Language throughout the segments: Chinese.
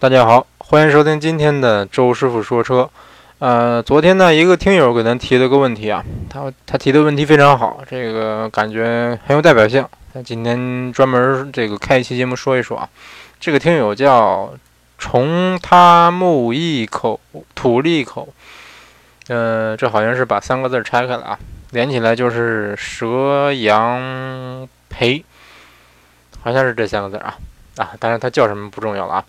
大家好，欢迎收听今天的周师傅说车。呃，昨天呢，一个听友给咱提了个问题啊，他他提的问题非常好，这个感觉很有代表性。那今天专门这个开一期节目说一说啊。这个听友叫从他木一口土利口，呃，这好像是把三个字拆开了啊，连起来就是蛇羊培，好像是这三个字啊啊，当然他叫什么不重要了啊。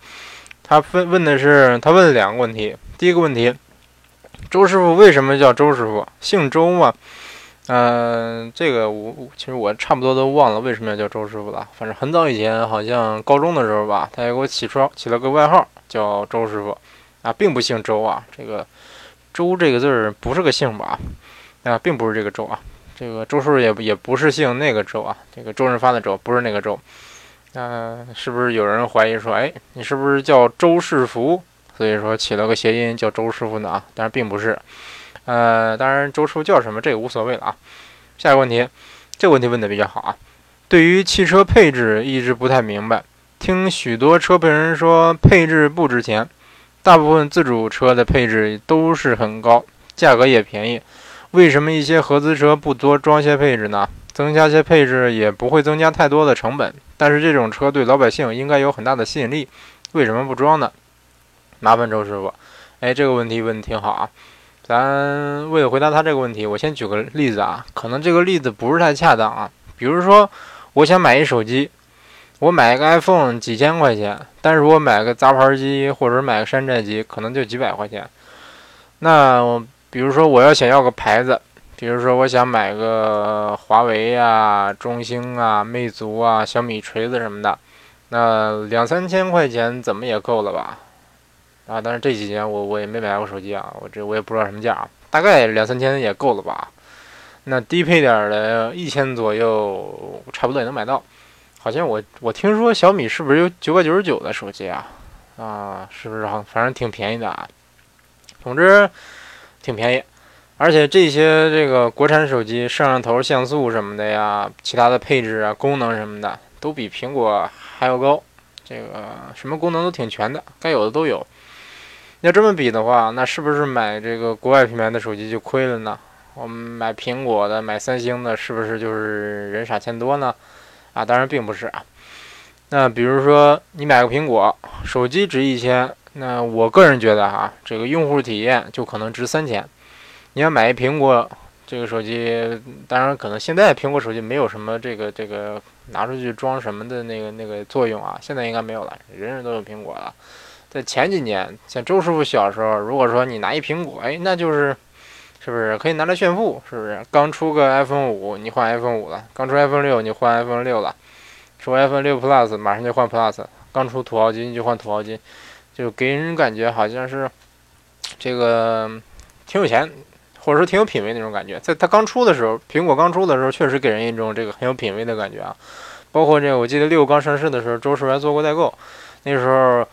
他问问的是，他问了两个问题。第一个问题，周师傅为什么叫周师傅？姓周吗？嗯，这个我其实我差不多都忘了为什么要叫周师傅了。反正很早以前，好像高中的时候吧，他也给我起绰起了个外号叫周师傅，啊，并不姓周啊。这个周这个字儿不是个姓吧？啊，并不是这个周啊。这个周师傅也也不是姓那个周啊。这个周润发的周不是那个周。那是不是有人怀疑说，哎，你是不是叫周世福？所以说起了个谐音叫周师傅呢啊？但是并不是，呃，当然周师傅叫什么这个无所谓了啊。下一个问题，这个问题问的比较好啊。对于汽车配置一直不太明白，听许多车评人说配置不值钱，大部分自主车的配置都是很高，价格也便宜，为什么一些合资车不多装些配置呢？增加些配置也不会增加太多的成本。但是这种车对老百姓应该有很大的吸引力，为什么不装呢？麻烦周师傅。哎，这个问题问的挺好啊。咱为了回答他这个问题，我先举个例子啊。可能这个例子不是太恰当啊。比如说，我想买一手机，我买一个 iPhone 几千块钱，但是我买个杂牌机或者买个山寨机，可能就几百块钱。那比如说我要想要个牌子。比如说，我想买个华为啊、中兴啊、魅族啊、小米锤子什么的，那两三千块钱怎么也够了吧？啊，但是这几年我我也没买过手机啊，我这我也不知道什么价，大概两三千也够了吧？那低配点的，一千左右，差不多也能买到。好像我我听说小米是不是有九百九十九的手机啊？啊，是不是好？反正挺便宜的啊。总之，挺便宜。而且这些这个国产手机摄像头、像素什么的呀，其他的配置啊、功能什么的，都比苹果还要高。这个什么功能都挺全的，该有的都有。要这么比的话，那是不是买这个国外品牌的手机就亏了呢？我们买苹果的、买三星的，是不是就是人傻钱多呢？啊，当然并不是啊。那比如说你买个苹果手机值一千，那我个人觉得哈，这个用户体验就可能值三千。你要买一苹果这个手机，当然可能现在苹果手机没有什么这个这个拿出去装什么的那个那个作用啊，现在应该没有了，人人都有苹果了。在前几年，像周师傅小时候，如果说你拿一苹果，哎，那就是是不是可以拿来炫富？是不是？刚出个 iPhone 五，你换 iPhone 五了；刚出 iPhone 六，你换 iPhone 六了；出 iPhone 六 Plus，马上就换 Plus；刚出土豪金就换土豪金，就给人感觉好像是这个挺有钱。或者说挺有品位那种感觉，在它刚出的时候，苹果刚出的时候，确实给人一种这个很有品位的感觉啊。包括这个，我记得六刚上市的时候，周师傅还做过代购。那时候，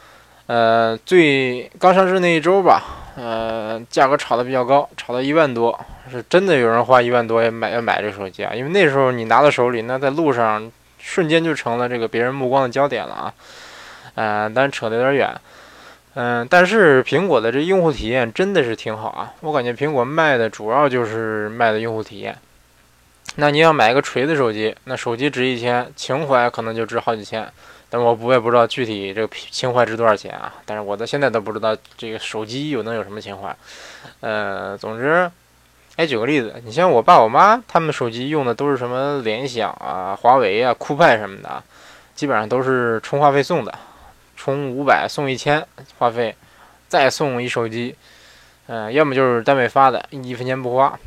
呃，最刚上市那一周吧，呃，价格炒得比较高，炒到一万多，是真的有人花一万多也买要买这手机啊。因为那时候你拿到手里，那在路上瞬间就成了这个别人目光的焦点了啊。呃，但是扯得有点远。嗯，但是苹果的这用户体验真的是挺好啊！我感觉苹果卖的主要就是卖的用户体验。那你要买一个锤子手机，那手机值一千，情怀可能就值好几千。但我我也不知道具体这个情怀值多少钱啊！但是我到现在都不知道这个手机有能有什么情怀。呃，总之，哎，举个例子，你像我爸我妈他们手机用的都是什么联想啊、华为啊、酷派什么的，基本上都是充话费送的。充五百送一千话费，再送一手机，嗯，要么就是单位发的，一分钱不花，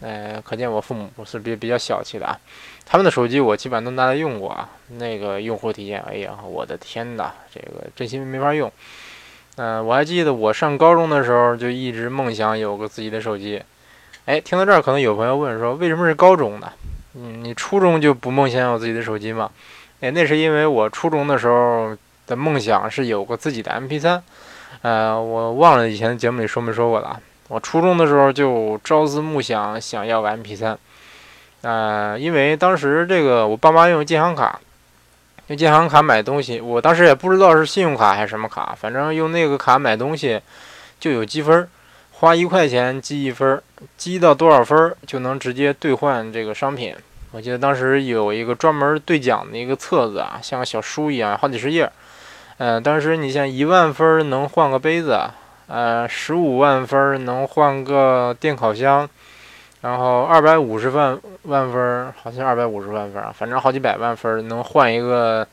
呃，可见我父母是比比较小气的啊。他们的手机我基本上都拿来用过啊，那个用户体验，哎呀，我的天哪，这个真心没法用。嗯，我还记得我上高中的时候就一直梦想有个自己的手机。哎，听到这儿，可能有朋友问说，为什么是高中呢？嗯，你初中就不梦想有自己的手机吗？哎，那是因为我初中的时候。的梦想是有个自己的 MP3，呃，我忘了以前的节目里说没说过了。我初中的时候就朝思暮想，想要个 MP3，呃，因为当时这个我爸妈用建行卡，用建行卡买东西，我当时也不知道是信用卡还是什么卡，反正用那个卡买东西就有积分，花一块钱积一分，积到多少分就能直接兑换这个商品。我记得当时有一个专门兑奖的一个册子啊，像个小书一样，好几十页。嗯，当时你像一万分能换个杯子，呃，十五万分能换个电烤箱。然后二百五十万万分，好像二百五十万分啊，反正好几百万分能换一个，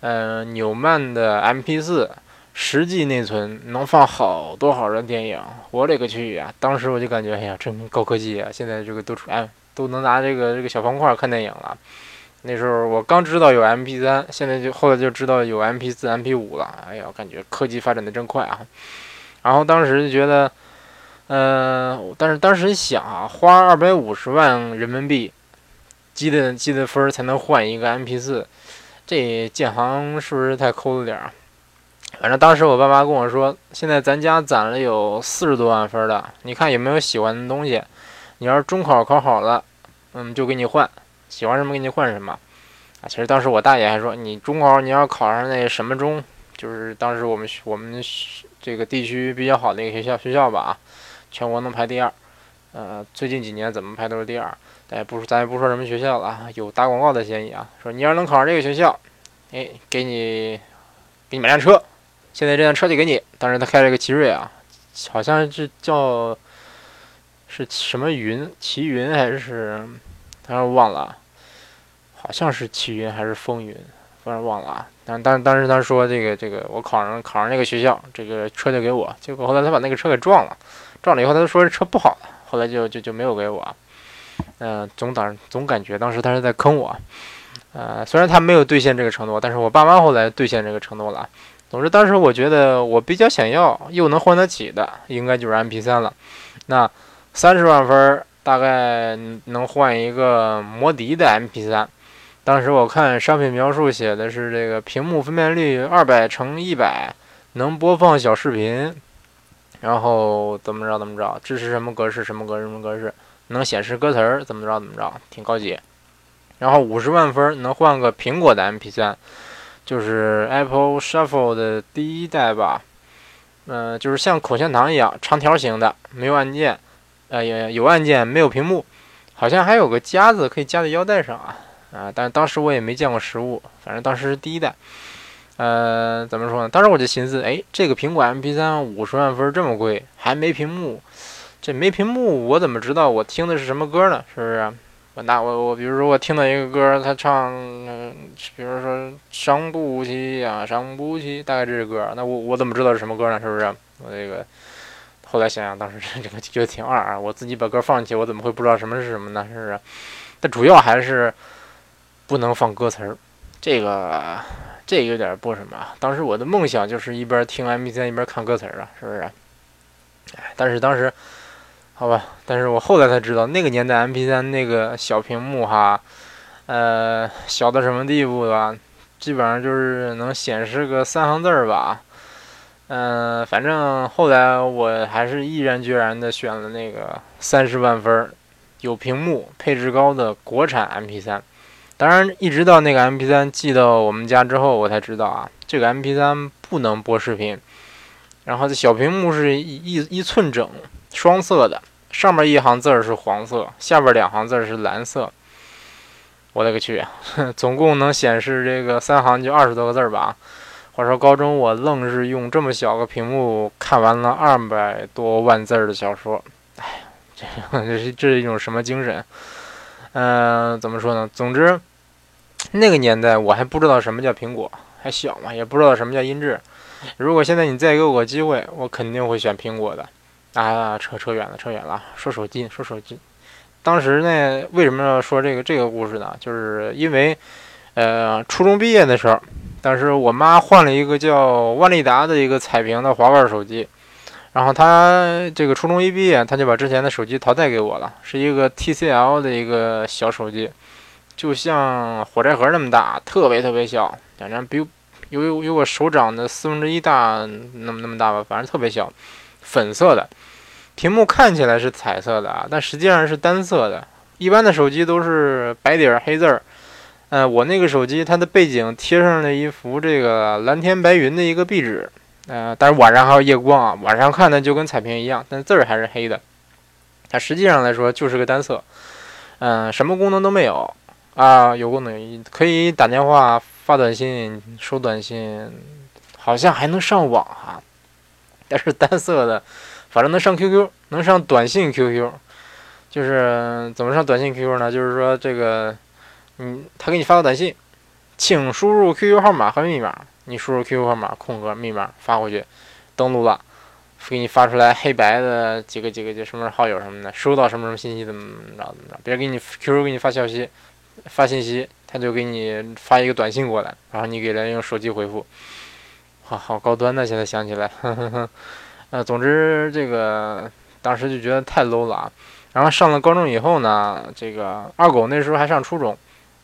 呃，纽曼的 MP4，十 G 内存能放好多好多电影，我勒个去啊！当时我就感觉，哎呀，真高科技啊！现在这个都出，哎，都能拿这个这个小方块看电影了。那时候我刚知道有 MP3，现在就后来就知道有 MP4、MP5 了。哎呀，感觉科技发展的真快啊！然后当时就觉得。嗯，但是当时想啊，花二百五十万人民币积的积的分才能换一个 MP4，这建行是不是太抠了点儿？反正当时我爸妈跟我说，现在咱家攒了有四十多万分了，你看有没有喜欢的东西？你要是中考考好了，嗯，就给你换，喜欢什么给你换什么。啊，其实当时我大爷还说，你中考你要考上那什么中，就是当时我们我们这个地区比较好的一个学校学校吧。全国能排第二，呃，最近几年怎么排都是第二。咱也不咱也不说什么学校了啊，有打广告的嫌疑啊。说你要能考上这个学校，哎，给你给你买辆车，现在这辆车就给你。当时他开了个奇瑞啊，好像是叫是什么云，奇云还是，当时忘了，好像是奇云还是风云，反正忘了啊。但但当时他说这个这个我考上考上这个学校，这个车就给我。结果后来他把那个车给撞了。撞了以后，他就说这车不好了，后来就就就没有给我。嗯，总当总感觉当时他是在坑我。呃，虽然他没有兑现这个承诺，但是我爸妈后来兑现这个承诺了。总之，当时我觉得我比较想要又能换得起的，应该就是 MP3 了。那三十万分大概能换一个摩迪的 MP3。当时我看商品描述写的是这个屏幕分辨率二百乘一百，能播放小视频。然后怎么着怎么着，支持什么格式什么格式什么格式，能显示歌词儿怎么着怎么着，挺高级。然后五十万分能换个苹果的 MP3，就是 Apple Shuffle 的第一代吧。嗯，就是像口香糖一样长条形的，没有按键，呃，有有按键没有屏幕，好像还有个夹子可以夹在腰带上啊啊！但当时我也没见过实物，反正当时是第一代。呃，怎么说呢？当时我就寻思，哎，这个苹果 MP3 五十万分这么贵，还没屏幕，这没屏幕，我怎么知道我听的是什么歌呢？是不是？我那我我，比如说我听到一个歌，他唱，比如说伤不起呀，伤不起，大概这是歌，那我我怎么知道是什么歌呢？是不是？我这个后来想想，当时这个觉得挺二啊，我自己把歌放进去，我怎么会不知道什么是什么呢？是不是？但主要还是不能放歌词儿，这个。这有点不什么。当时我的梦想就是一边听 MP3 一边看歌词儿啊，是不是？哎，但是当时，好吧，但是我后来才知道，那个年代 MP3 那个小屏幕哈，呃，小到什么地步吧？基本上就是能显示个三行字儿吧。嗯，反正后来我还是毅然决然的选了那个三十万分、有屏幕、配置高的国产 MP3。当然，一直到那个 MP3 寄到我们家之后，我才知道啊，这个 MP3 不能播视频。然后这小屏幕是一一寸整，双色的，上面一行字儿是黄色，下边两行字儿是蓝色。我勒个去，总共能显示这个三行就二十多个字儿吧？话说高中我愣是用这么小个屏幕看完了二百多万字的小说，哎，这这是 这是一种什么精神？嗯，怎么说呢？总之，那个年代我还不知道什么叫苹果，还小嘛，也不知道什么叫音质。如果现在你再给我个机会，我肯定会选苹果的。啊，扯扯远了，扯远了。说手机，说手机。当时呢，为什么要说这个这个故事呢？就是因为，呃，初中毕业的时候，当时我妈换了一个叫万利达的一个彩屏的滑盖手机。然后他这个初中一毕业，他就把之前的手机淘汰给我了，是一个 TCL 的一个小手机，就像火柴盒那么大，特别特别小，反正比有有有我手掌的四分之一大那么那么大吧，反正特别小，粉色的，屏幕看起来是彩色的啊，但实际上是单色的。一般的手机都是白底儿黑字儿，呃，我那个手机它的背景贴上了一幅这个蓝天白云的一个壁纸，呃，但是晚上还有夜光啊，晚上看呢就跟彩屏一样，但字儿还是黑的。它实际上来说就是个单色，嗯，什么功能都没有啊，有功能可以打电话、发短信、收短信，好像还能上网哈，但是单色的，反正能上 QQ，能上短信 QQ，就是怎么上短信 QQ 呢？就是说这个。嗯，他给你发个短信，请输入 QQ 号码和密码。你输入 QQ 号码空格密码发过去，登录了，给你发出来黑白的几个几个几什么好友什么的，收到什么什么信息怎么怎么着怎么着。别人给你 QQ 给你发消息，发信息，他就给你发一个短信过来，然后你给他用手机回复。好好高端的，现在想起来，呃，总之这个当时就觉得太 low 了啊。然后上了高中以后呢，这个二狗那时候还上初中。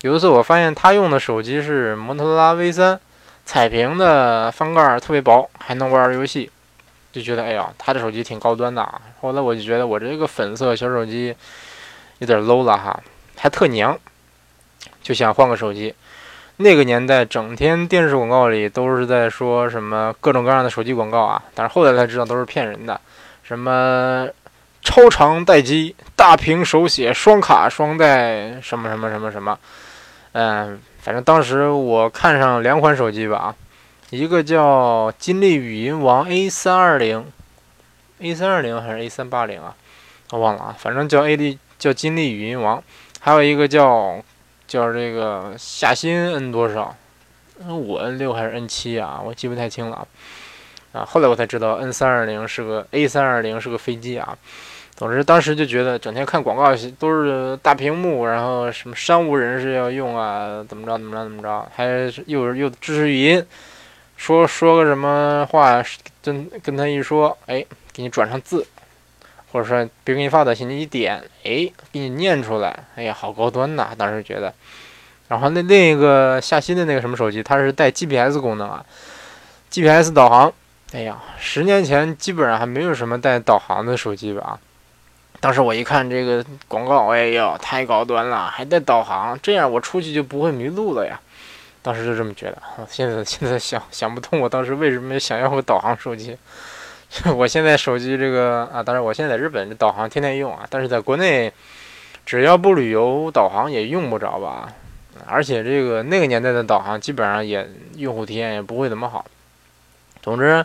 有一次，我发现他用的手机是摩托罗拉 V 三，彩屏的翻盖特别薄，还能玩游戏，就觉得哎呀，他的手机挺高端的啊。后来我就觉得我这个粉色小手机有点 low 了哈，还特娘，就想换个手机。那个年代，整天电视广告里都是在说什么各种各样的手机广告啊，但是后来才知道都是骗人的，什么。超长待机、大屏手写、双卡双待，什么什么什么什么，嗯，反正当时我看上两款手机吧，一个叫金立语音王 A 三二零，A 三二零还是 A 三八零啊？我忘了啊，反正叫 A D 叫金立语音王，还有一个叫叫这个夏新 N 多少？N 五 N 六还是 N 七啊？我记不太清了啊。后来我才知道 N 三二零是个 A 三二零是个飞机啊。总之，当时就觉得整天看广告都是大屏幕，然后什么商务人士要用啊，怎么着怎么着怎么着，还又又支持语音，说说个什么话，跟跟他一说，哎，给你转成字，或者说别给你发短信，你一点，哎，给你念出来，哎呀，好高端呐！当时觉得。然后那另一个夏新的那个什么手机，它是带 GPS 功能啊，GPS 导航。哎呀，十年前基本上还没有什么带导航的手机吧？当时我一看这个广告，哎呦，太高端了，还带导航，这样我出去就不会迷路了呀。当时就这么觉得。现在现在想想不通，我当时为什么想要个导航手机？我现在手机这个啊，当然我现在在日本，这导航天天用啊。但是在国内，只要不旅游，导航也用不着吧？而且这个那个年代的导航，基本上也用户体验也不会怎么好。总之。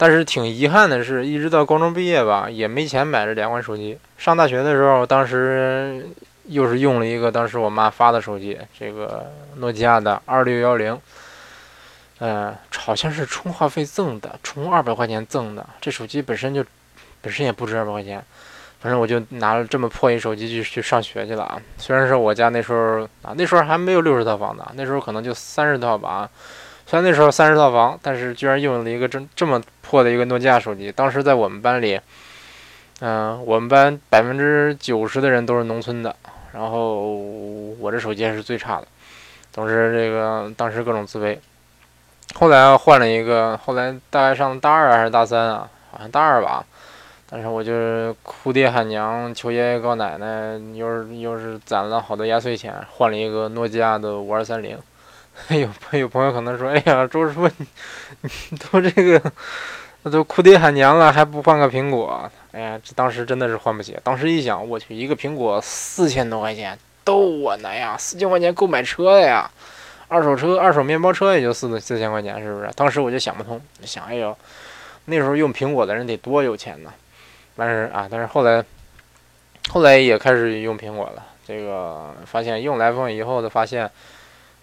但是挺遗憾的是，一直到高中毕业吧，也没钱买这两款手机。上大学的时候，当时又是用了一个当时我妈发的手机，这个诺基亚的二六幺零，呃，好像是充话费赠的，充二百块钱赠的。这手机本身就本身也不值二百块钱，反正我就拿了这么破一手机去去上学去了啊。虽然说我家那时候啊，那时候还没有六十套房子，那时候可能就三十套吧。虽然那时候三十套房，但是居然用了一个这这么破的一个诺基亚手机。当时在我们班里，嗯，我们班百分之九十的人都是农村的，然后我这手机还是最差的。总之，这个当时各种自卑。后来换了一个，后来大概上大二还是大三啊？好像大二吧。但是我就哭爹喊娘，求爷爷告奶奶，又是又是攒了好多压岁钱，换了一个诺基亚的五二三零。有有朋友可能说：“哎呀，周师傅，你都这个，那都哭爹喊娘了，还不换个苹果？”哎呀，这当时真的是换不起。当时一想，我去，一个苹果四千多块钱，逗我呢呀！四千块钱够买车的呀，二手车、二手面包车也就四四千块钱，是不是？当时我就想不通，想，哎呦，那时候用苹果的人得多有钱呢。但是啊，但是后来，后来也开始用苹果了。这个发现用 iPhone 以后的发现。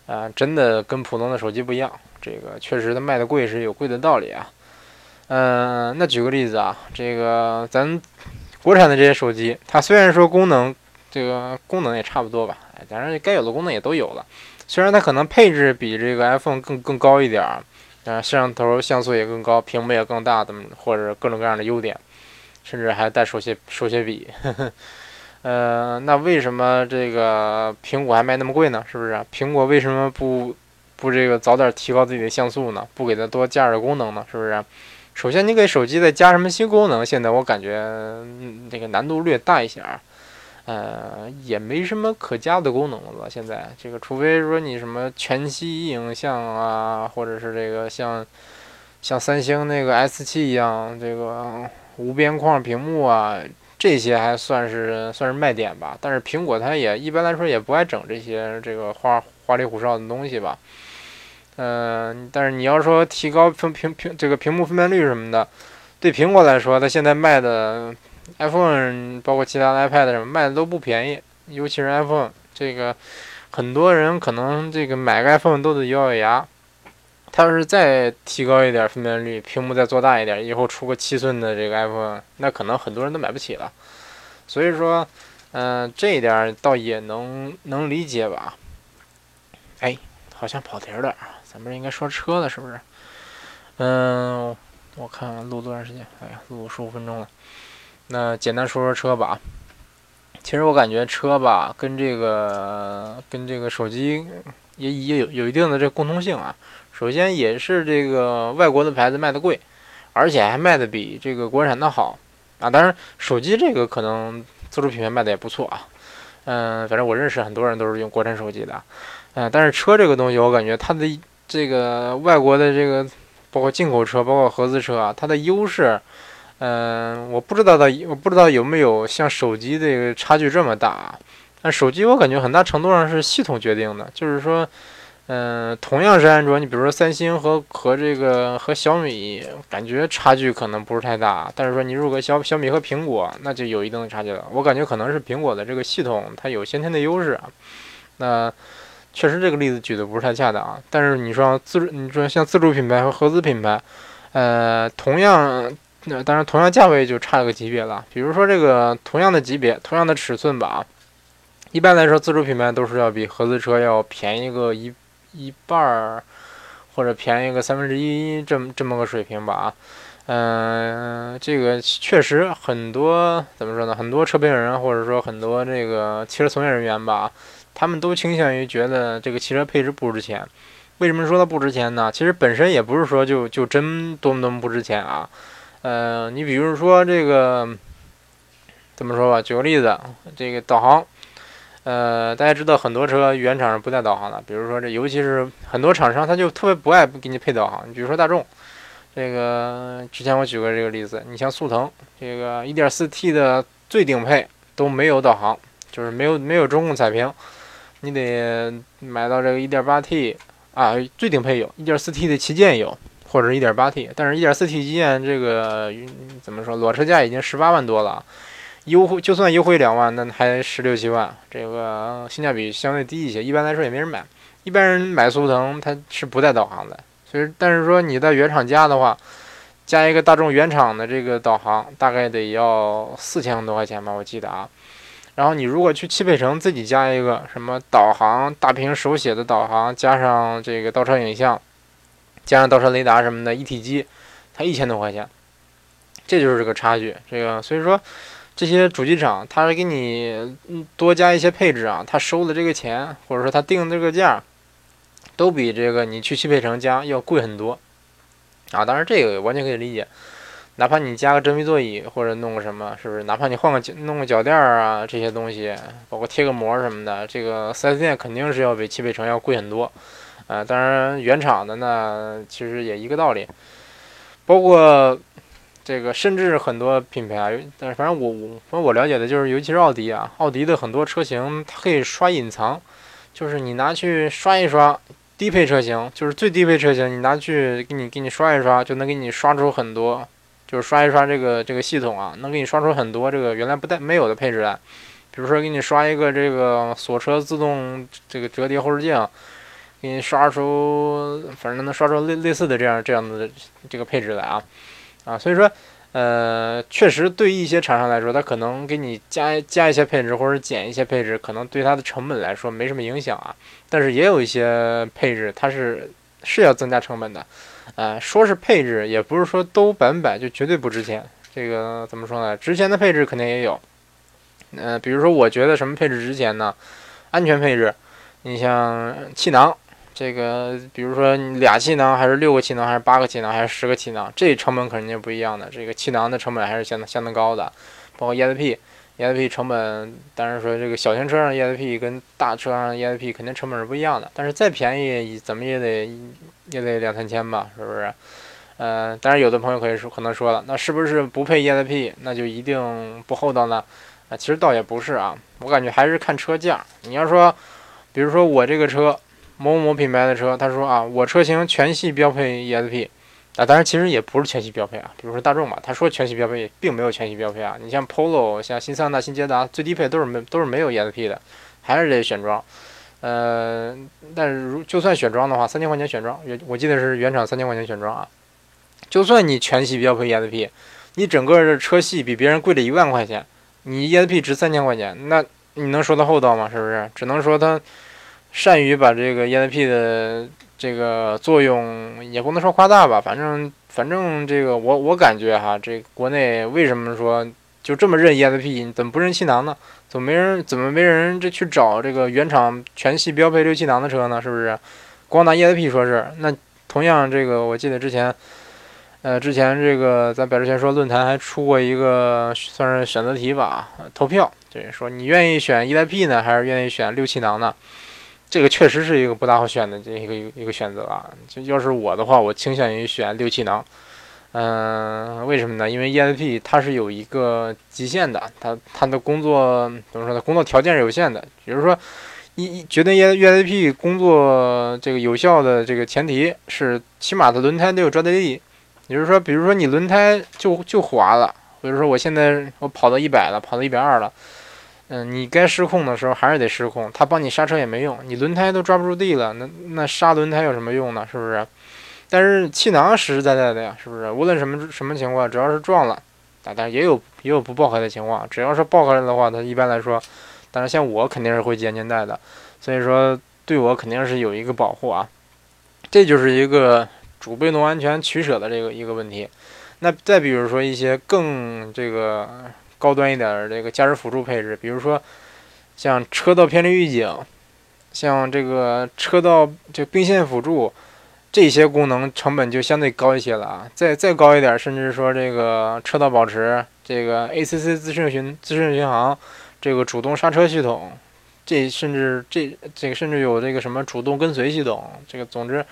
啊，真的跟普通的手机不一样，这个确实它卖的贵是有贵的道理啊。嗯，那举个例子啊，这个咱国产的这些手机，它虽然说功能这个功能也差不多吧，哎，但是该有的功能也都有了。虽然它可能配置比这个 iPhone 更更高一点儿，啊，摄像头像素也更高，屏幕也更大，怎么或者各种各样的优点，甚至还带手写手写笔。呃，那为什么这个苹果还卖那么贵呢？是不是？苹果为什么不不这个早点提高自己的像素呢？不给它多加点功能呢？是不是？首先，你给手机再加什么新功能？现在我感觉这个难度略大一些啊。呃，也没什么可加的功能了？现在这个，除非说你什么全息影像啊，或者是这个像像三星那个 S7 一样，这个无边框屏幕啊，这些还算是算是卖点吧。但是苹果它也一般来说也不爱整这些这个花花里胡哨的东西吧。嗯，但是你要说提高屏屏屏这个屏幕分辨率什么的，对苹果来说，它现在卖的。iPhone 包括其他的 iPad 什么卖的都不便宜，尤其是 iPhone 这个，很多人可能这个买个 iPhone 都得咬咬牙。它要是再提高一点分辨率，屏幕再做大一点，以后出个七寸的这个 iPhone，那可能很多人都买不起了。所以说，嗯，这一点倒也能能理解吧。哎，好像跑题了，咱们应该说车了，是不是？嗯，我看录多长时间？哎呀，录十五分钟了。那简单说说车吧，其实我感觉车吧跟这个跟这个手机也也有有一定的这共通性啊。首先也是这个外国的牌子卖的贵，而且还卖的比这个国产的好啊。当然手机这个可能自主品牌卖的也不错啊。嗯，反正我认识很多人都是用国产手机的。嗯，但是车这个东西我感觉它的这个外国的这个包括进口车包括合资车啊，它的优势。嗯，我不知道的，我不知道有没有像手机这个差距这么大。但手机我感觉很大程度上是系统决定的，就是说，嗯，同样是安卓，你比如说三星和和这个和小米，感觉差距可能不是太大。但是说你如果小小米和苹果，那就有一定的差距了。我感觉可能是苹果的这个系统它有先天的优势。那确实这个例子举的不是太恰当。但是你说自，你说像自主品牌和合资品牌，呃，同样。那当然，同样价位就差了个级别了。比如说这个同样的级别、同样的尺寸吧，一般来说，自主品牌都是要比合资车要便宜个一一半儿，或者便宜个三分之一这么这么个水平吧。嗯，这个确实很多怎么说呢？很多车评人或者说很多这个汽车从业人员吧，他们都倾向于觉得这个汽车配置不值钱。为什么说它不值钱呢？其实本身也不是说就就真多么多么不值钱啊。呃，你比如说这个，怎么说吧？举个例子，这个导航，呃，大家知道很多车原厂是不带导航的。比如说这，尤其是很多厂商他就特别不爱给你配导航。你比如说大众，这个之前我举过这个例子，你像速腾，这个 1.4T 的最顶配都没有导航，就是没有没有中控彩屏，你得买到这个 1.8T 啊，最顶配有，1.4T 的旗舰有。或者是一点八 T，但是一点四 T 旗舰这个怎么说？裸车价已经十八万多了，优惠就算优惠两万，那还十六七万，这个性价比相对低一些。一般来说也没人买，一般人买速腾它是不带导航的。所以，但是说你在原厂加的话，加一个大众原厂的这个导航，大概得要四千多块钱吧，我记得啊。然后你如果去汽配城自己加一个什么导航大屏手写的导航，加上这个倒车影像。加上倒车雷达什么的一体机，才一千多块钱，这就是这个差距。这个所以说，这些主机厂他给你多加一些配置啊，他收的这个钱，或者说他定的这个价，都比这个你去汽配城加要贵很多啊。当然这个完全可以理解，哪怕你加个真皮座椅或者弄个什么，是不是？哪怕你换个脚弄个脚垫儿啊，这些东西，包括贴个膜什么的，这个 4S 店肯定是要比汽配城要贵很多。啊，当然原厂的呢，其实也一个道理。包括这个，甚至很多品牌，但是反正我我反正我了解的就是，尤其是奥迪啊，奥迪的很多车型它可以刷隐藏，就是你拿去刷一刷，低配车型就是最低配车型，你拿去给你给你刷一刷，就能给你刷出很多，就是刷一刷这个这个系统啊，能给你刷出很多这个原来不带没有的配置来，比如说给你刷一个这个锁车自动这个折叠后视镜。给你刷出，反正能刷出类类似的这样这样的这个配置来啊，啊，所以说，呃，确实对一些厂商来说，他可能给你加加一些配置或者减一些配置，可能对它的成本来说没什么影响啊。但是也有一些配置，它是是要增加成本的，啊，说是配置，也不是说都百分百就绝对不值钱。这个怎么说呢？值钱的配置肯定也有，嗯，比如说我觉得什么配置值钱呢？安全配置，你像气囊。这个，比如说你俩气囊，还是六个气囊，还是八个气囊，还是十个气囊，这成本肯定不一样的。这个气囊的成本还是相当相当高的，包括 ESP，ESP 成本，当然说这个小型车上 ESP 跟大车上 ESP 肯定成本是不一样的，但是再便宜怎么也得也得两三千吧，是不是？呃，当然有的朋友可以说可能说了，那是不是不配 ESP 那就一定不厚道呢？啊，其实倒也不是啊，我感觉还是看车价。你要说，比如说我这个车某某品牌的车，他说啊，我车型全系标配 ESP。啊，当然其实也不是全系标配啊，比如说大众吧，他说全系标配，并没有全系标配啊。你像 Polo、像新桑塔、新捷达，最低配都是没都是没有 ESP 的，还是得选装。呃，但是如就算选装的话，三千块钱选装，原我记得是原厂三千块钱选装啊。就算你全系标配 ESP，你整个的车系比别人贵了一万块钱，你 ESP 值三千块钱，那你能说它厚道吗？是不是？只能说它善于把这个 ESP 的。这个作用也不能说夸大吧，反正反正这个我我感觉哈，这国内为什么说就这么认 ESP，怎么不认气囊呢？怎么没人怎么没人这去找这个原厂全系标配六气囊的车呢？是不是？光拿 ESP 说事，那同样这个我记得之前，呃，之前这个在百智全说论坛还出过一个算是选择题吧，投票，就是说你愿意选 ESP 呢，还是愿意选六气囊呢？这个确实是一个不大好选的这一个一个选择啊！就要是我的话，我倾向于选六气囊。嗯，为什么呢？因为 ESP 它是有一个极限的，它它的工作怎么说呢？工作条件是有限的。比如说，一觉得 ESP 工作这个有效的这个前提是，起码的轮胎得有抓地力。也就是说，比如说你轮胎就就滑了，比如说我现在我跑到一百了，跑到一百二了。嗯，你该失控的时候还是得失控，他帮你刹车也没用，你轮胎都抓不住地了，那那刹轮胎有什么用呢？是不是？但是气囊实实在在的呀，是不是？无论什么什么情况，只要是撞了，但但也有也有不爆开的情况，只要是爆开了的话，它一般来说，但是像我肯定是会接粘带的，所以说对我肯定是有一个保护啊，这就是一个主被动安全取舍的这个一个问题。那再比如说一些更这个。高端一点的这个驾驶辅助配置，比如说像车道偏离预警，像这个车道这并线辅助，这些功能成本就相对高一些了啊。再再高一点，甚至说这个车道保持，这个 ACC 自适巡自适巡航，这个主动刹车系统，这甚至这这个甚至有这个什么主动跟随系统，这个总之。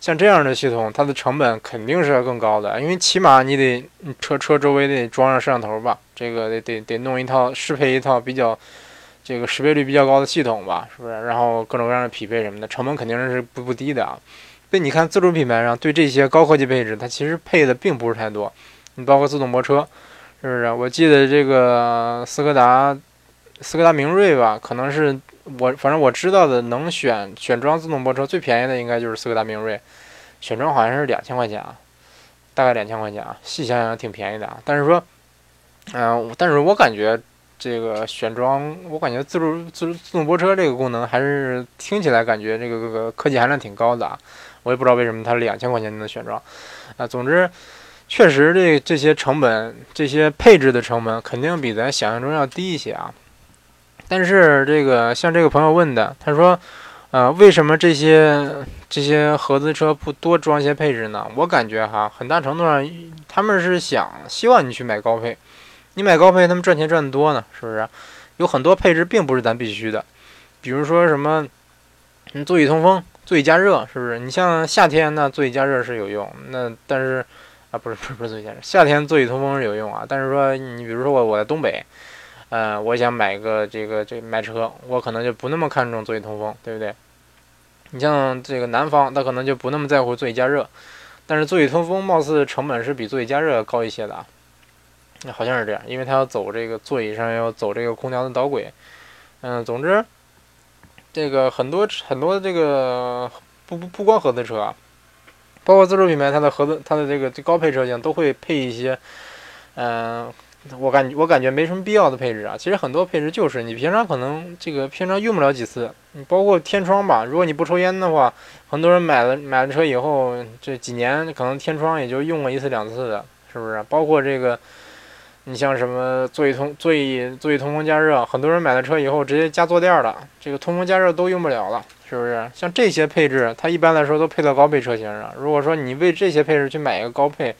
像这样的系统，它的成本肯定是要更高的，因为起码你得车车周围得装上摄像头吧，这个得得得弄一套适配一套比较这个识别率比较高的系统吧，是不是？然后各种各样的匹配什么的，成本肯定是不不低的啊。被你看自主品牌上对这些高科技配置，它其实配的并不是太多。你包括自动泊车，是不是？我记得这个斯柯达斯柯达明锐吧，可能是。我反正我知道的能选选装自动泊车最便宜的应该就是斯柯达明锐，选装好像是两千块钱啊，大概两千块钱啊，细想想挺便宜的啊。但是说，嗯，但是我感觉这个选装，我感觉自助自自动泊车这个功能还是听起来感觉这个这个科技含量挺高的啊。我也不知道为什么它两千块钱能选装啊。总之，确实这这些成本这些配置的成本肯定比咱想象中要低一些啊。但是这个像这个朋友问的，他说，呃，为什么这些这些合资车不多装些配置呢？我感觉哈，很大程度上他们是想希望你去买高配，你买高配，他们赚钱赚得多呢，是不是？有很多配置并不是咱必须的，比如说什么，座椅通风、座椅加热，是不是？你像夏天呢，座椅加热是有用，那但是啊，不是不是不是座椅加热，夏天座椅通风是有用啊，但是说你比如说我我在东北。呃，我想买个这个这买车，我可能就不那么看重座椅通风，对不对？你像这个南方，他可能就不那么在乎座椅加热，但是座椅通风貌似成本是比座椅加热高一些的啊，好像是这样，因为它要走这个座椅上要走这个空调的导轨。嗯，总之，这个很多很多这个不不不光合资车啊，包括自主品牌，它的合资它的这个最高配车型都会配一些，嗯。我感我感觉没什么必要的配置啊，其实很多配置就是你平常可能这个平常用不了几次，你包括天窗吧，如果你不抽烟的话，很多人买了买了车以后这几年可能天窗也就用过一次两次的，是不是？包括这个，你像什么座椅通座椅座椅通风加热，很多人买了车以后直接加坐垫了，这个通风加热都用不了了，是不是？像这些配置，它一般来说都配到高配车型上。如果说你为这些配置去买一个高配，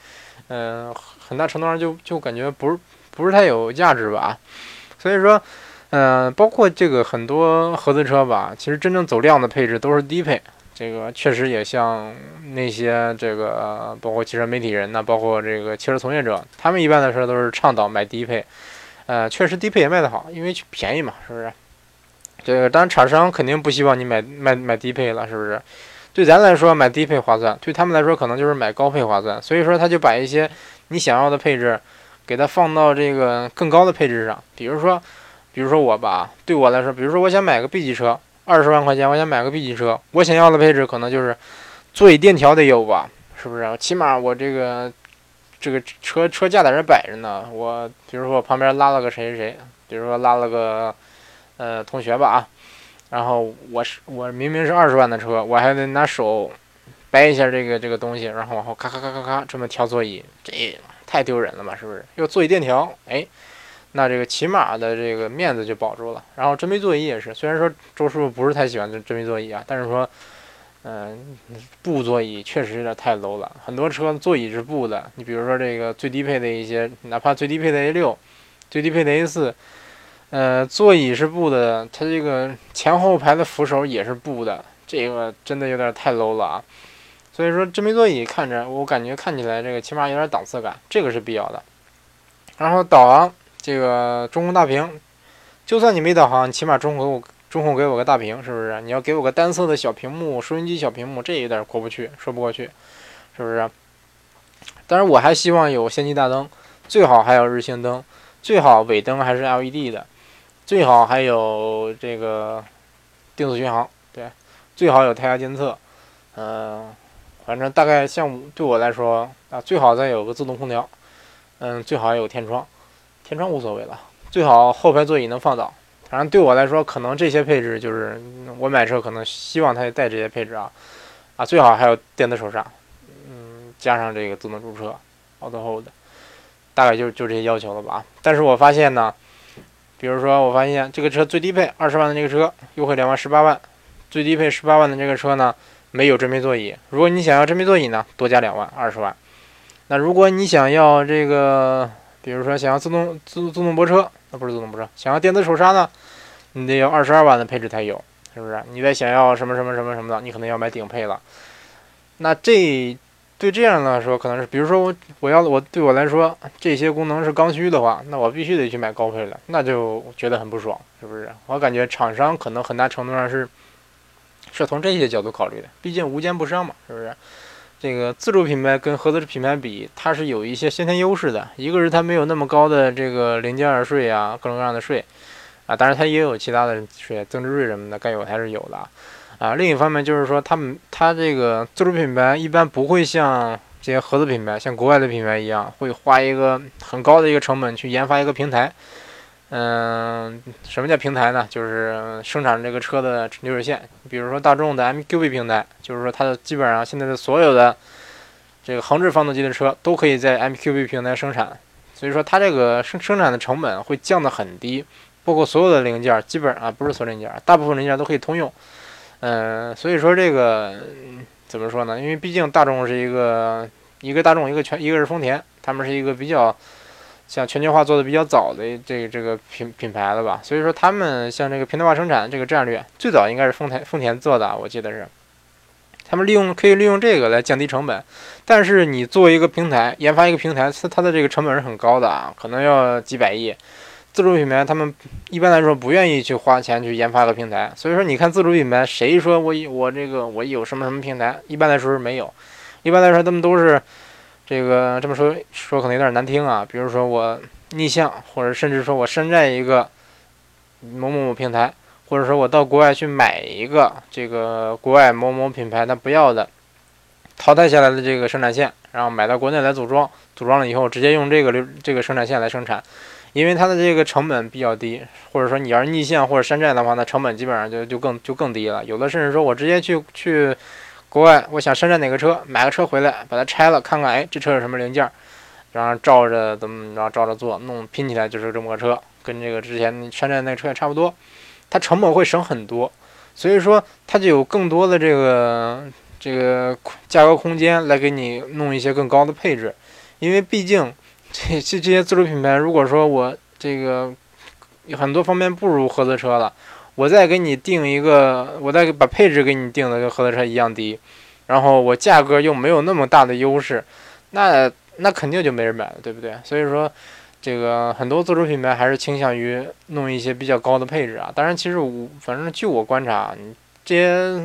嗯，很大程度上就就感觉不是。不是太有价值吧，所以说，嗯，包括这个很多合资车吧，其实真正走量的配置都是低配。这个确实也像那些这个包括汽车媒体人呢，包括这个汽车从业者，他们一般来说都是倡导买低配。呃，确实低配也卖得好，因为便宜嘛，是不是？这个当然厂商肯定不希望你买买买低配了，是不是？对咱来说买低配划算，对他们来说可能就是买高配划算。所以说他就把一些你想要的配置。给它放到这个更高的配置上，比如说，比如说我吧，对我来说，比如说我想买个 B 级车，二十万块钱，我想买个 B 级车，我想要的配置可能就是座椅电调得有吧，是不是？起码我这个这个车车架在这摆着呢，我比如说我旁边拉了个谁谁谁，比如说拉了个呃同学吧啊，然后我是我明明是二十万的车，我还得拿手掰一下这个这个东西，然后往后咔咔咔咔咔这么调座椅，这。太丢人了吧，是不是？又座椅电调，哎，那这个起码的这个面子就保住了。然后真皮座椅也是，虽然说周师傅不是太喜欢这真皮座椅啊，但是说，嗯，布座椅确实有点太 low 了。很多车座椅是布的，你比如说这个最低配的一些，哪怕最低配的 A 六、最低配的 A 四，呃，座椅是布的，它这个前后排的扶手也是布的，这个真的有点太 low 了啊。所以说真皮座椅看着，我感觉看起来这个起码有点档次感，这个是必要的。然后导航，这个中控大屏，就算你没导航，起码中控中控给我个大屏，是不是？你要给我个单色的小屏幕，收音机小屏幕，这有点过不去，说不过去，是不是？当然我还希望有氙气大灯，最好还有日行灯，最好尾灯还是 LED 的，最好还有这个定速巡航，对，最好有胎压监测，嗯。反正大概像对我来说啊，最好再有个自动空调，嗯，最好有天窗，天窗无所谓了，最好后排座椅能放倒。反正对我来说，可能这些配置就是我买车可能希望它带这些配置啊，啊，最好还有电子手刹，嗯，加上这个自动驻车，Auto Hold，大概就就这些要求了吧。但是我发现呢，比如说我发现这个车最低配二十万的这个车优惠两万十八万，最低配十八万的这个车呢。没有真皮座椅，如果你想要真皮座椅呢，多加两万，二十万。那如果你想要这个，比如说想要自动自自动泊车，那不是自动泊车，想要电子手刹呢，你得要二十二万的配置才有，是不是？你再想要什么什么什么什么的，你可能要买顶配了。那这对这样来说，可能是，比如说我我要我对我来说这些功能是刚需的话，那我必须得去买高配的，那就觉得很不爽，是不是？我感觉厂商可能很大程度上是。是从这些角度考虑的，毕竟无奸不商嘛，是不是？这个自主品牌跟合资品牌比，它是有一些先天优势的。一个是它没有那么高的这个零件税啊，各种各样的税啊，当然它也有其他的税，增值税什么的，该有还是有的啊。另一方面就是说，他们它这个自主品牌一般不会像这些合资品牌，像国外的品牌一样，会花一个很高的一个成本去研发一个平台。嗯，什么叫平台呢？就是生产这个车的流水线。比如说大众的 MQB 平台，就是说它的基本上现在的所有的这个横置发动机的车都可以在 MQB 平台生产，所以说它这个生生产的成本会降得很低，包括所有的零件，基本啊不是所有零件，大部分零件都可以通用。嗯，所以说这个怎么说呢？因为毕竟大众是一个一个大众，一个全一个是丰田，他们是一个比较。像全球化做的比较早的这个这个品品牌了吧，所以说他们像这个平台化生产这个战略，最早应该是丰田丰田做的，我记得是，他们利用可以利用这个来降低成本，但是你作为一个平台研发一个平台，它它的这个成本是很高的啊，可能要几百亿。自主品牌他们一般来说不愿意去花钱去研发个平台，所以说你看自主品牌谁说我我这个我有什么什么平台，一般来说是没有，一般来说他们都是。这个这么说说可能有点难听啊，比如说我逆向，或者甚至说我山寨一个某某某平台，或者说我到国外去买一个这个国外某某品牌他不要的淘汰下来的这个生产线，然后买到国内来组装，组装了以后直接用这个流这个生产线来生产，因为它的这个成本比较低，或者说你要是逆向或者山寨的话，那成本基本上就就更就更低了，有的甚至说我直接去去。国外，我想山寨哪个车，买个车回来，把它拆了，看看，哎，这车有什么零件，然后照着怎么，着照着做，弄拼起来就是这么个车，跟这个之前山寨那车也差不多，它成本会省很多，所以说它就有更多的这个这个价格空间来给你弄一些更高的配置，因为毕竟这这这些自主品牌，如果说我这个很多方面不如合资车了，我再给你定一个，我再把配置给你定的跟合资车一样低，然后我价格又没有那么大的优势，那那肯定就没人买了，对不对？所以说，这个很多自主品牌还是倾向于弄一些比较高的配置啊。当然，其实我反正据我观察，这些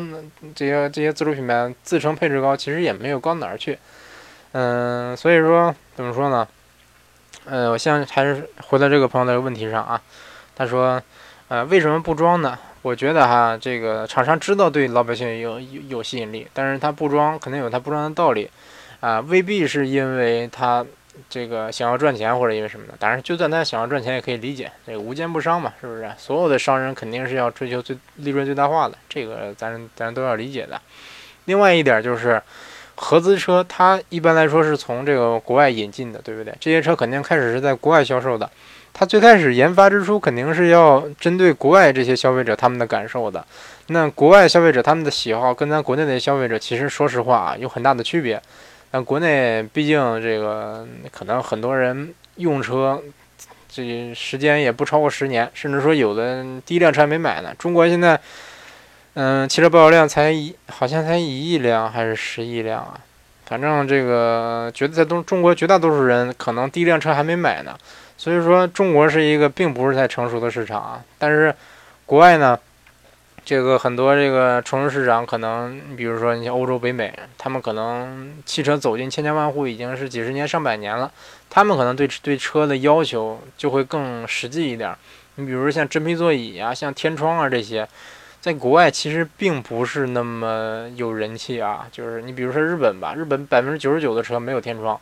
这些这些自主品牌自称配置高，其实也没有高哪儿去。嗯，所以说怎么说呢？呃，我现在还是回到这个朋友的问题上啊。他说，呃，为什么不装呢？我觉得哈，这个厂商知道对老百姓有有有吸引力，但是他不装肯定有他不装的道理啊，未必是因为他这个想要赚钱或者因为什么的。当然，就算他想要赚钱也可以理解，这个无奸不商嘛，是不是？所有的商人肯定是要追求最利润最大化的，这个咱咱都要理解的。另外一点就是。合资车它一般来说是从这个国外引进的，对不对？这些车肯定开始是在国外销售的，它最开始研发之初肯定是要针对国外这些消费者他们的感受的。那国外消费者他们的喜好跟咱国内的消费者其实说实话啊有很大的区别。但国内毕竟这个可能很多人用车这时间也不超过十年，甚至说有的第一辆车还没买呢。中国现在。嗯，汽车保有量才一，好像才一亿辆还是十亿辆啊？反正这个，觉得在中中国绝大多数人可能第一辆车还没买呢。所以说，中国是一个并不是太成熟的市场啊。但是，国外呢，这个很多这个成熟市场，可能比如说你像欧洲、北美，他们可能汽车走进千家万户已经是几十年、上百年了，他们可能对对车的要求就会更实际一点。你比如说像真皮座椅啊，像天窗啊这些。在国外其实并不是那么有人气啊，就是你比如说日本吧，日本百分之九十九的车没有天窗，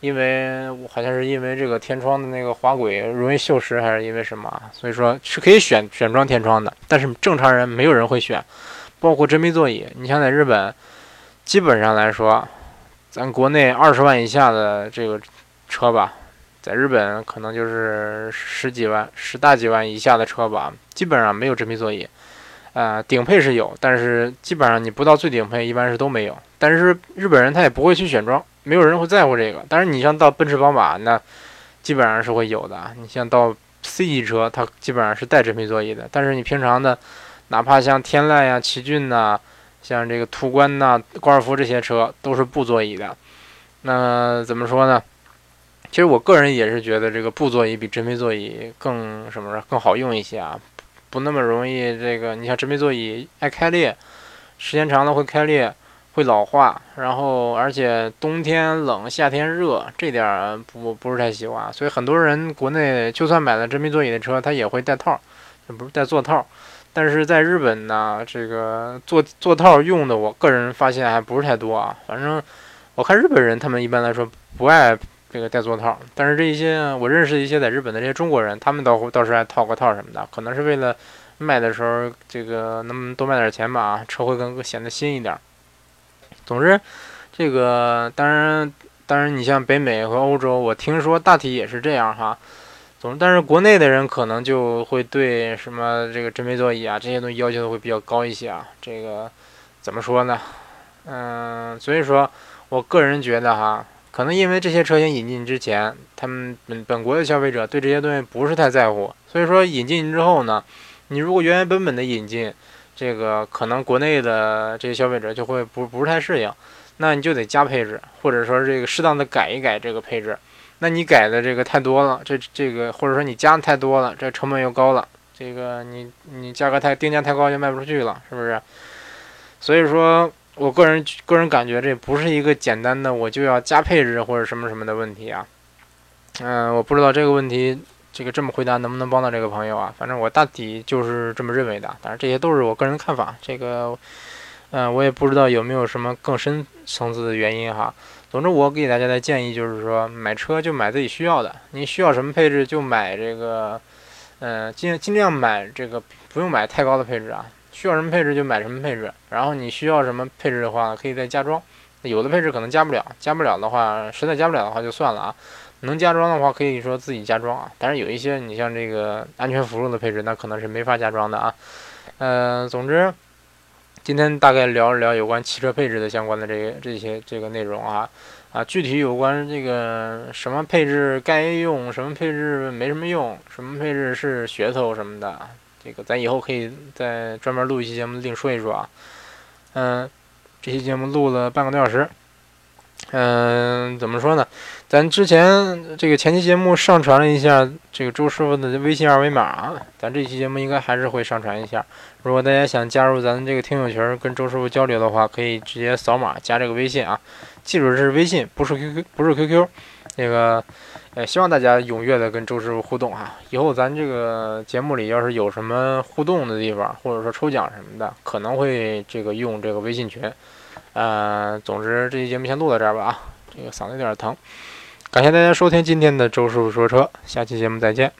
因为我好像是因为这个天窗的那个滑轨容易锈蚀，还是因为什么？所以说是可以选选装天窗的，但是正常人没有人会选，包括真皮座椅。你像在日本，基本上来说，咱国内二十万以下的这个车吧，在日本可能就是十几万、十大几万以下的车吧，基本上没有真皮座椅。啊，顶配是有，但是基本上你不到最顶配，一般是都没有。但是日本人他也不会去选装，没有人会在乎这个。但是你像到奔驰、宝马，那基本上是会有的。你像到 C 级车，它基本上是带真皮座椅的。但是你平常的，哪怕像天籁呀、奇骏呐，像这个途观呐、高尔夫这些车，都是布座椅的。那怎么说呢？其实我个人也是觉得这个布座椅比真皮座椅更什么更好用一些啊。不那么容易，这个你像真皮座椅爱开裂，时间长了会开裂，会老化，然后而且冬天冷，夏天热，这点儿不不是太喜欢，所以很多人国内就算买了真皮座椅的车，他也会带套，不是带座套，但是在日本呢，这个座座套用的，我个人发现还不是太多啊，反正我看日本人他们一般来说不爱。这个带座套，但是这一些我认识一些在日本的这些中国人，他们倒倒是爱套个套什么的，可能是为了卖的时候这个能多卖点钱吧，车会更显得新一点。总之，这个当然当然，你像北美和欧洲，我听说大体也是这样哈。总但是国内的人可能就会对什么这个真皮座椅啊这些东西要求会比较高一些啊。这个怎么说呢？嗯，所以说我个人觉得哈。可能因为这些车型引进之前，他们本本国的消费者对这些东西不是太在乎，所以说引进之后呢，你如果原原本本的引进，这个可能国内的这些消费者就会不不是太适应，那你就得加配置，或者说这个适当的改一改这个配置。那你改的这个太多了，这这个或者说你加的太多了，这成本又高了，这个你你价格太定价太高就卖不出去了，是不是？所以说。我个人个人感觉，这不是一个简单的我就要加配置或者什么什么的问题啊。嗯，我不知道这个问题，这个这么回答能不能帮到这个朋友啊？反正我大体就是这么认为的。当然，这些都是我个人看法。这个，嗯，我也不知道有没有什么更深层次的原因哈。总之，我给大家的建议就是说，买车就买自己需要的。你需要什么配置就买这个，嗯，尽尽量买这个，不用买太高的配置啊。需要什么配置就买什么配置，然后你需要什么配置的话，可以再加装。有的配置可能加不了，加不了的话，实在加不了的话就算了啊。能加装的话，可以说自己加装啊。但是有一些你像这个安全辅助的配置，那可能是没法加装的啊。嗯，总之，今天大概聊一聊有关汽车配置的相关的这个这些这个内容啊。啊，具体有关这个什么配置该用，什么配置没什么用，什么配置是噱头什么的，这个咱以后可以再专门录一期节目另说一说啊。嗯，这期节目录了半个多小时。嗯，怎么说呢？咱之前这个前期节目上传了一下这个周师傅的微信二维码，咱这期节目应该还是会上传一下。如果大家想加入咱这个听友群跟周师傅交流的话，可以直接扫码加这个微信啊。记住这是微信，不是 QQ，不是 QQ。那个，呃，希望大家踊跃的跟周师傅互动哈。以后咱这个节目里要是有什么互动的地方，或者说抽奖什么的，可能会这个用这个微信群。呃，总之这期节目先录到这儿吧啊，这个嗓子有点疼，感谢大家收听今天的周师傅说车，下期节目再见。